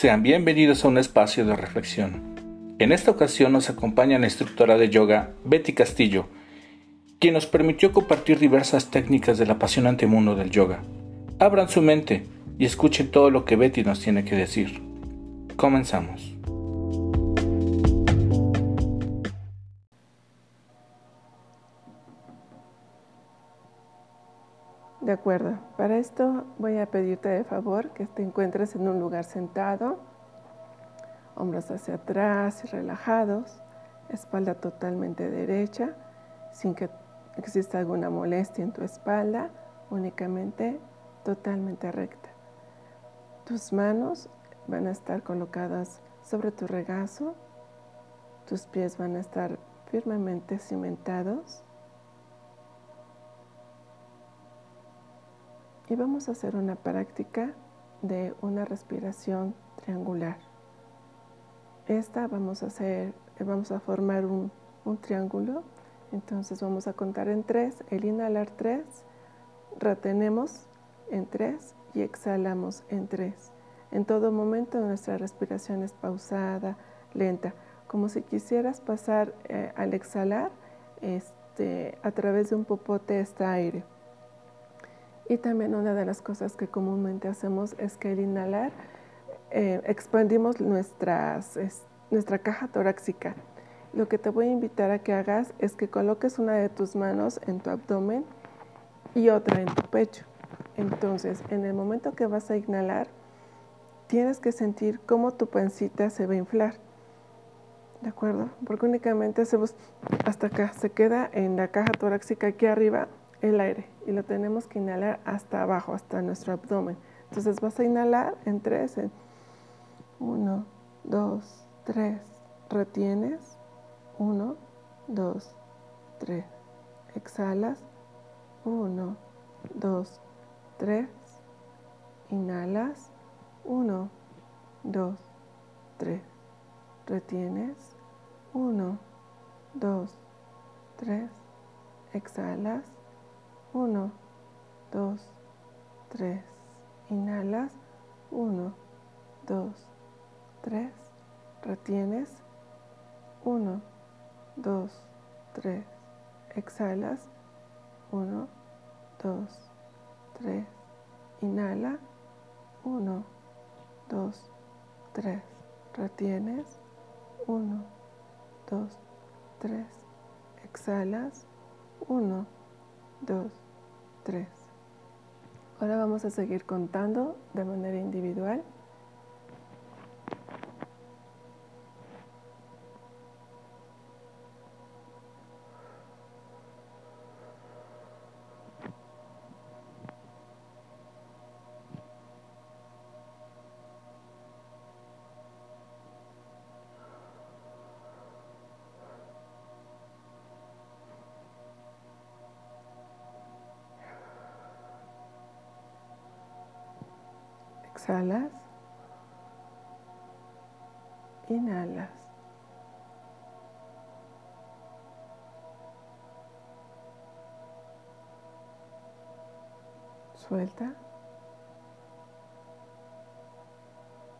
Sean bienvenidos a un espacio de reflexión. En esta ocasión nos acompaña la instructora de yoga Betty Castillo, quien nos permitió compartir diversas técnicas del apasionante mundo del yoga. Abran su mente y escuchen todo lo que Betty nos tiene que decir. Comenzamos. De acuerdo, para esto voy a pedirte de favor que te encuentres en un lugar sentado, hombros hacia atrás y relajados, espalda totalmente derecha, sin que exista alguna molestia en tu espalda, únicamente totalmente recta. Tus manos van a estar colocadas sobre tu regazo, tus pies van a estar firmemente cimentados y vamos a hacer una práctica de una respiración triangular. Esta vamos a hacer, vamos a formar un, un triángulo entonces vamos a contar en tres, el inhalar tres, retenemos en tres y exhalamos en tres. En todo momento nuestra respiración es pausada, lenta, como si quisieras pasar eh, al exhalar este, a través de un popote este aire. Y también una de las cosas que comúnmente hacemos es que al inhalar eh, expandimos nuestras, nuestra caja torácica lo que te voy a invitar a que hagas es que coloques una de tus manos en tu abdomen y otra en tu pecho. Entonces, en el momento que vas a inhalar, tienes que sentir cómo tu pancita se va a inflar. ¿De acuerdo? Porque únicamente hacemos hasta acá, se queda en la caja torácica aquí arriba el aire y lo tenemos que inhalar hasta abajo, hasta nuestro abdomen. Entonces vas a inhalar en tres, en uno, dos, tres, retienes 1, 2, 3. Exhalas. 1, 2, 3. Inhalas. 1, 2, 3. Retienes. 1, 2, 3. Exhalas. 1, 2, 3. Inhalas. 1, 2, 3. Retienes. 1, 2, 3. Exhalas. 1, 2, 3. Inhala. 1, 2, 3. Retienes. 1, 2, 3. Exhalas. 1, 2, 3. Ahora vamos a seguir contando de manera individual. Exhalas, inhalas. Suelta.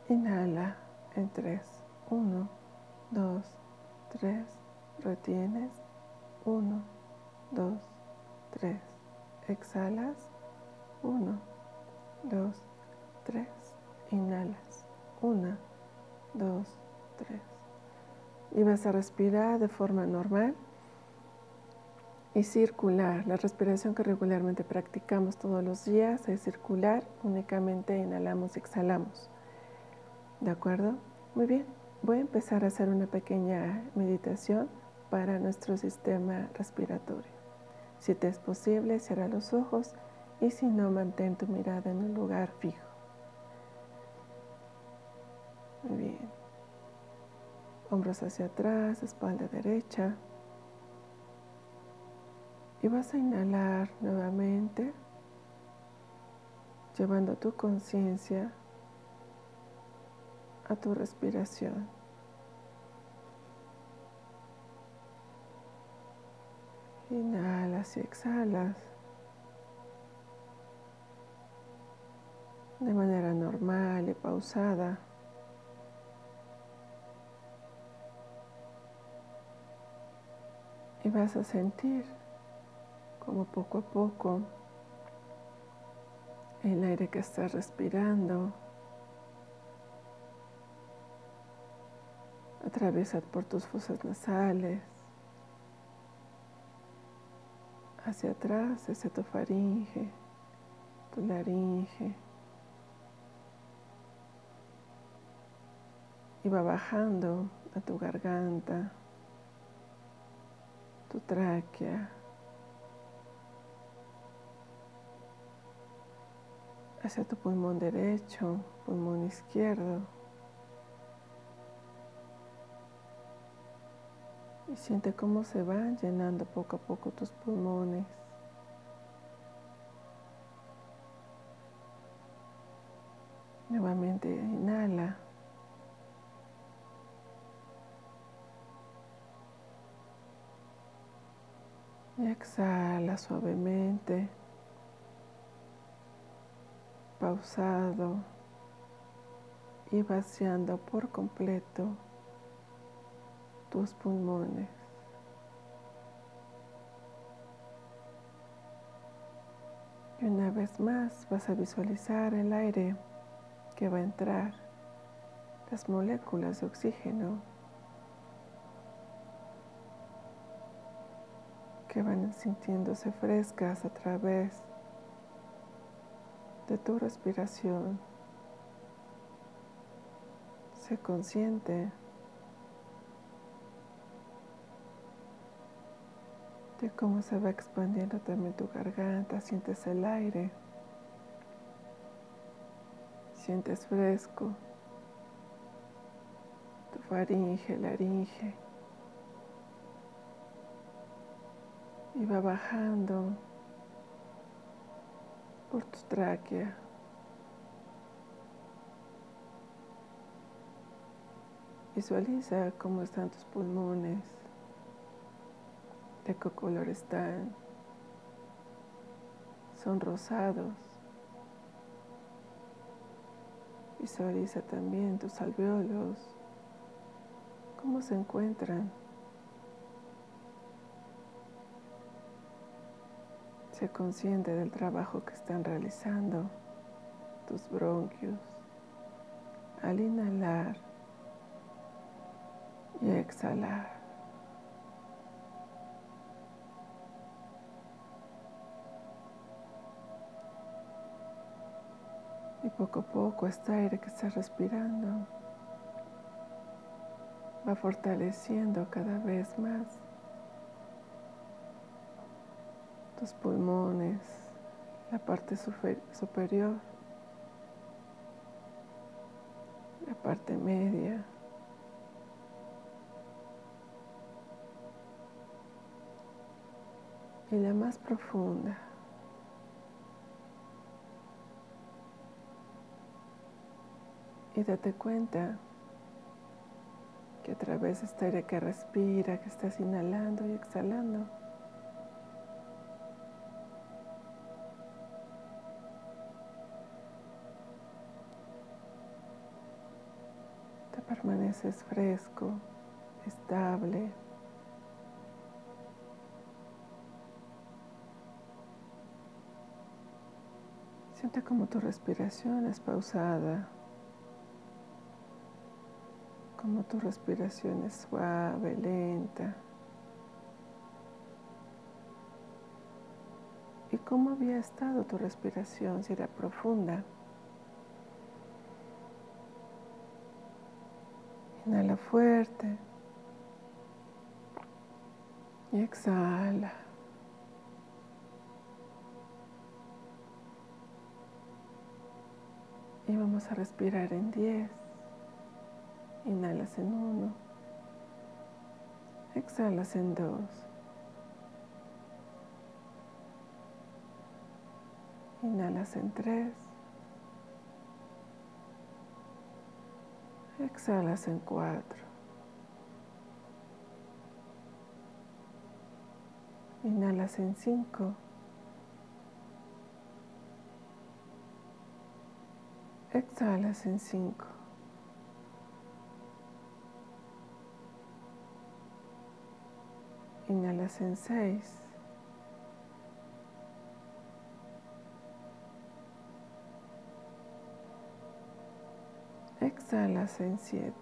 Inhala en tres. Uno, dos, tres. Retienes. Uno, dos, tres. Exhalas. Uno, dos, 3. Inhalas. 1, 2, 3. Y vas a respirar de forma normal y circular. La respiración que regularmente practicamos todos los días es circular. Únicamente inhalamos y exhalamos. ¿De acuerdo? Muy bien. Voy a empezar a hacer una pequeña meditación para nuestro sistema respiratorio. Si te es posible, cierra los ojos y si no, mantén tu mirada en un lugar fijo. Muy bien. Hombros hacia atrás, espalda derecha. Y vas a inhalar nuevamente, llevando tu conciencia a tu respiración. Inhalas y exhalas de manera normal y pausada. Vas a sentir como poco a poco el aire que estás respirando atraviesa por tus fosas nasales hacia atrás, hacia tu faringe, tu laringe. Y va bajando a tu garganta, tu tráquea, hacia tu pulmón derecho, pulmón izquierdo. Y siente cómo se van llenando poco a poco tus pulmones. Nuevamente exhala suavemente, pausado. Y vaciando por completo tus pulmones. Y una vez más vas a visualizar el aire que va a entrar, las moléculas de oxígeno que van sintiéndose frescas a través de tu respiración. Sé consciente de cómo se va expandiendo también tu garganta, sientes el aire, sientes fresco, tu faringe, laringe, y va bajando por tu tráquea. Visualiza cómo están tus pulmones de qué color están. Son rosados. Visualiza también tus alveolos, cómo se encuentran. Sé consciente del trabajo que están realizando tus bronquios al inhalar y exhalar. Y poco a poco este aire que estás respirando va fortaleciendo cada vez más tus pulmones, la parte superior, la parte media. Y la más profunda. Y date cuenta que a través de esta aire que respira, que estás inhalando y exhalando, permaneces fresco, estable. Siente como tu respiración es pausada como tu respiración es suave, lenta. ¿Y cómo había estado tu respiración? Si era profunda. Inhala fuerte. Y exhala. Y vamos a respirar en 10. Inhalas en uno. Exhalas en dos. Inhalas en tres. Exhalas en cuatro. Inhalas en cinco. Exhalas en cinco. Inhalas en 6. Exhalas en 7.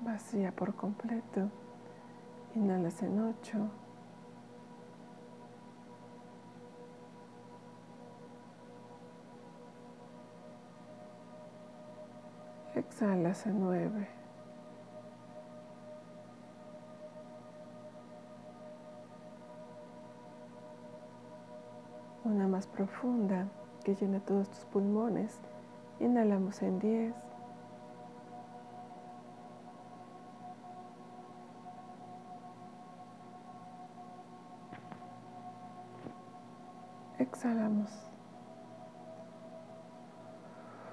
Vacía por completo. Inhalas en 8. Exhalas en 9. Una más profunda que llena todos tus pulmones. Inhalamos en 10. Exhalamos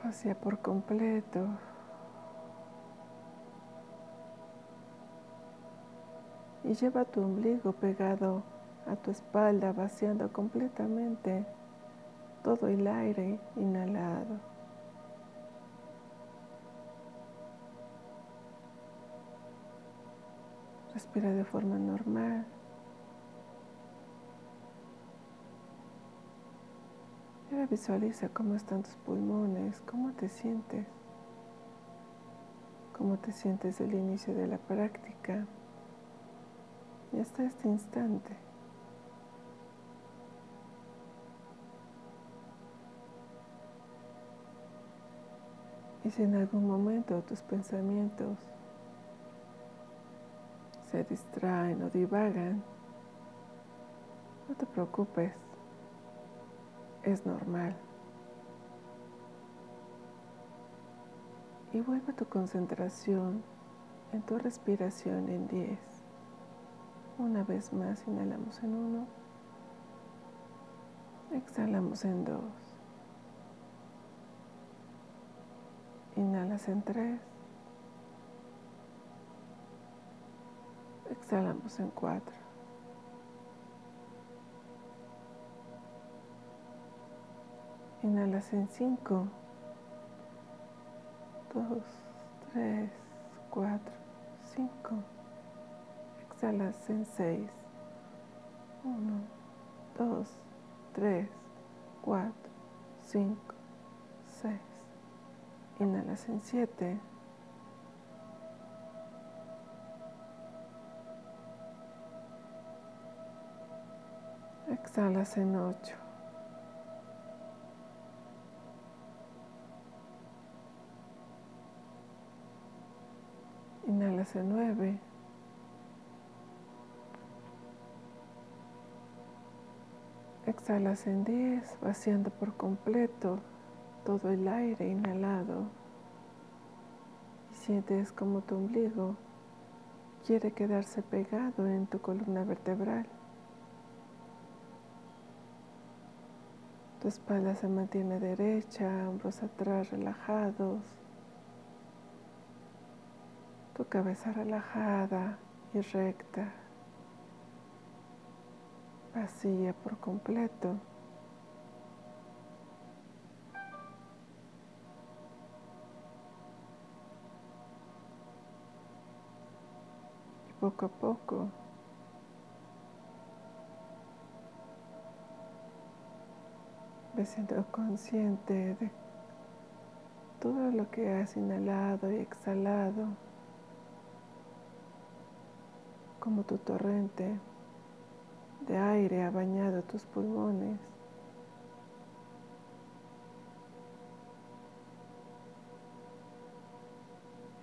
hacia por completo. Y lleva tu ombligo pegado a tu espalda, vaciando completamente todo el aire inhalado. Respira de forma normal. Ahora visualiza cómo están tus pulmones, cómo te sientes, cómo te sientes el inicio de la práctica y hasta este instante. Y si en algún momento tus pensamientos se distraen o divagan, no te preocupes, es normal. Y vuelve tu concentración en tu respiración en 10. Una vez más, inhalamos en 1, exhalamos en 2. Inhalas en 3. Exhalamos en 4. Inhalas en 5. 2, 3, 4, 5. Exhalas en 6. 1, 2, 3, 4, 5, 6. Inhalas en 7. Exhalas en 8. Inhalas en 9. Exhalas en 10, vaciando por completo todo el aire inhalado y sientes como tu ombligo quiere quedarse pegado en tu columna vertebral. Tu espalda se mantiene derecha, hombros atrás relajados, tu cabeza relajada y recta, vacía por completo. Poco a poco. Me siento consciente de todo lo que has inhalado y exhalado, como tu torrente de aire ha bañado tus pulmones.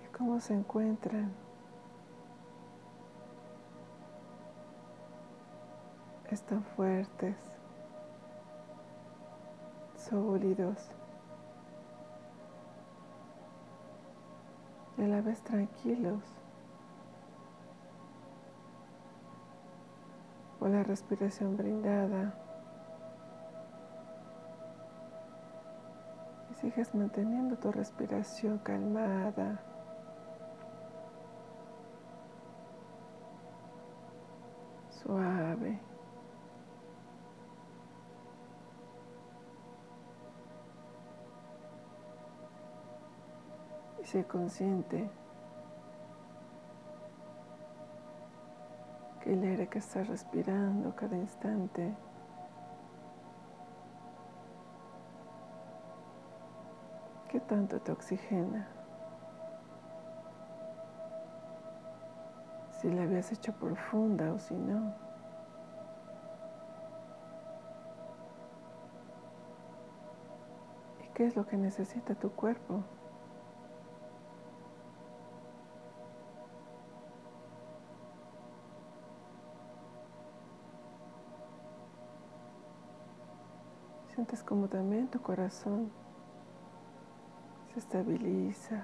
Y cómo se encuentran están fuertes, sólidos y a la vez tranquilos por la respiración brindada. Y sigues manteniendo tu respiración calmada. Suave. Sé consciente que el aire que estás respirando cada instante ¿Qué tanto te oxigena? Si la habías hecho profunda o si no. ¿Y qué es lo que necesita tu cuerpo? Sientes como también tu corazón se estabiliza,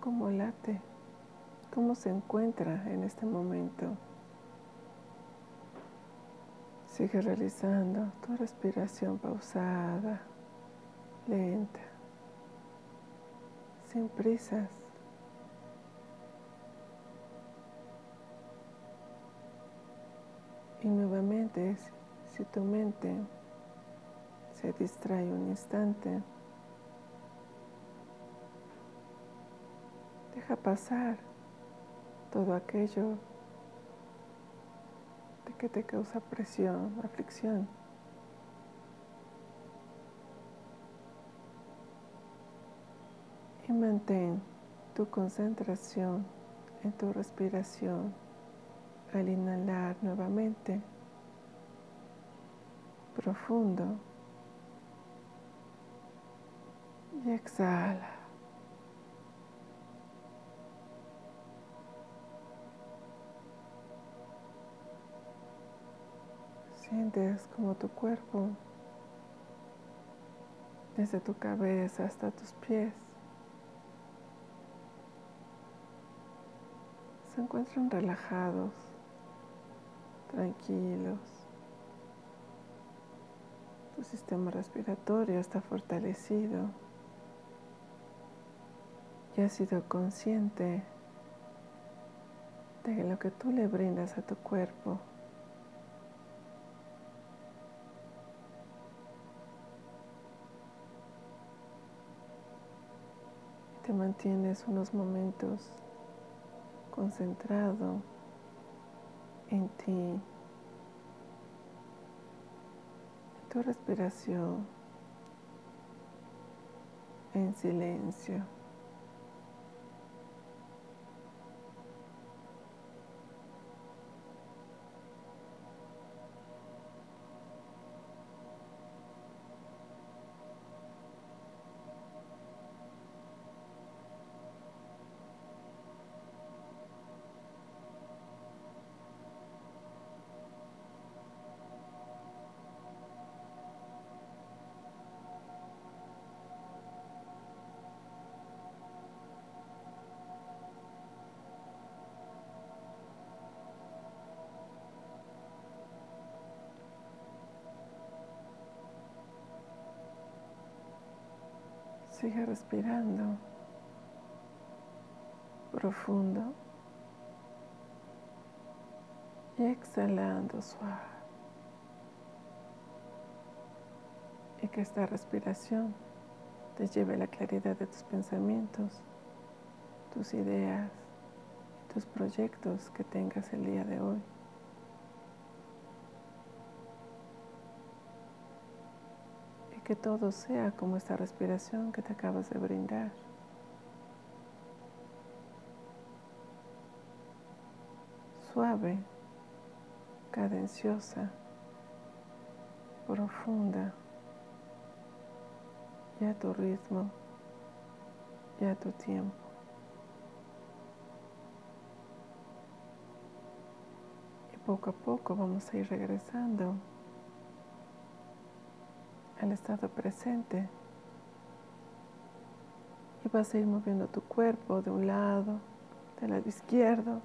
cómo late, cómo se encuentra en este momento. Sigue realizando tu respiración pausada, lenta, sin prisas. Y nuevamente, si tu mente se distrae un instante, Deja pasar todo aquello de que te causa presión, aflicción. Y mantén tu concentración en tu respiración al inhalar nuevamente profundo y exhala. Sientes como tu cuerpo, desde tu cabeza hasta tus pies, se encuentran relajados, tranquilos. Tu sistema respiratorio está fortalecido y has sido consciente de lo que tú le brindas a tu cuerpo. te mantienes unos momentos concentrado en ti, en tu respiración, en silencio. Sigue respirando profundo y exhalando suave. Y que esta respiración te lleve a la claridad de tus pensamientos, tus ideas tus proyectos que tengas el día de hoy. Que todo sea como esta respiración que te acabas de brindar. Suave, cadenciosa, profunda, y a tu ritmo y a tu tiempo. Y poco a poco vamos a ir regresando el estado presente. Y vas a ir moviendo tu cuerpo de un lado, del lado izquierdo.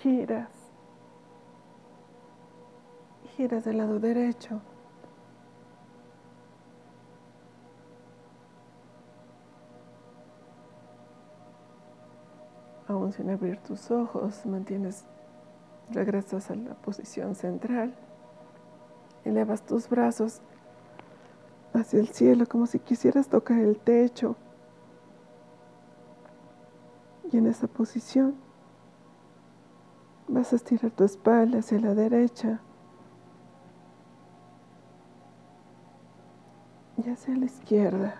Giras. Giras del lado derecho. Aún sin abrir tus ojos, mantienes, regresas a la posición central. Elevas tus brazos hacia el cielo como si quisieras tocar el techo Y en esa posición vas a estirar tu espalda hacia la derecha y hacia la izquierda.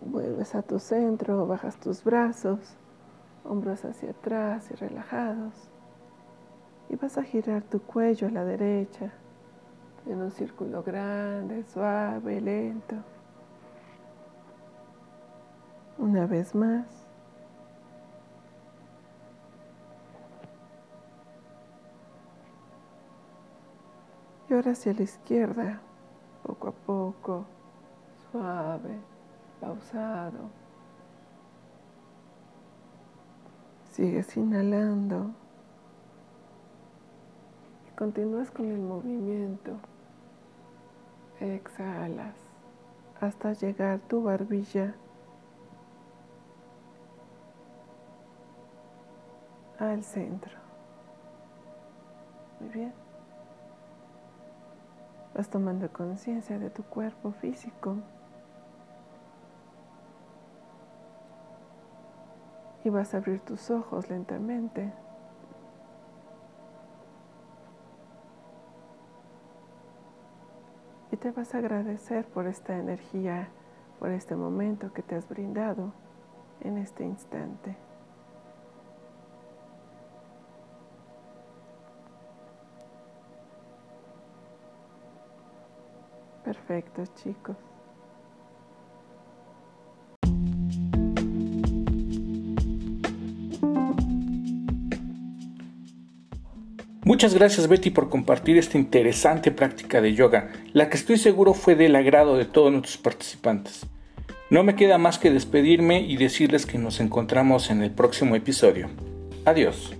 Vuelves a tu centro, bajas tus brazos, hombros hacia atrás y relajados. Y vas a girar tu cuello a la derecha en un círculo grande, suave, lento. Una vez más. Y ahora hacia la izquierda, poco a poco, suave, pausado. Sigues inhalando continúas con el movimiento. Exhalas hasta llegar tu barbilla al centro. Muy bien. Vas tomando conciencia de tu cuerpo físico. Y vas a abrir tus ojos lentamente. Te vas a agradecer por esta energía, por este momento que te has brindado en este instante. Perfecto, chicos. Muchas gracias Betty por compartir esta interesante práctica de yoga, la que estoy seguro fue del agrado de todos nuestros participantes. No me queda más que despedirme y decirles que nos encontramos en el próximo episodio. Adiós.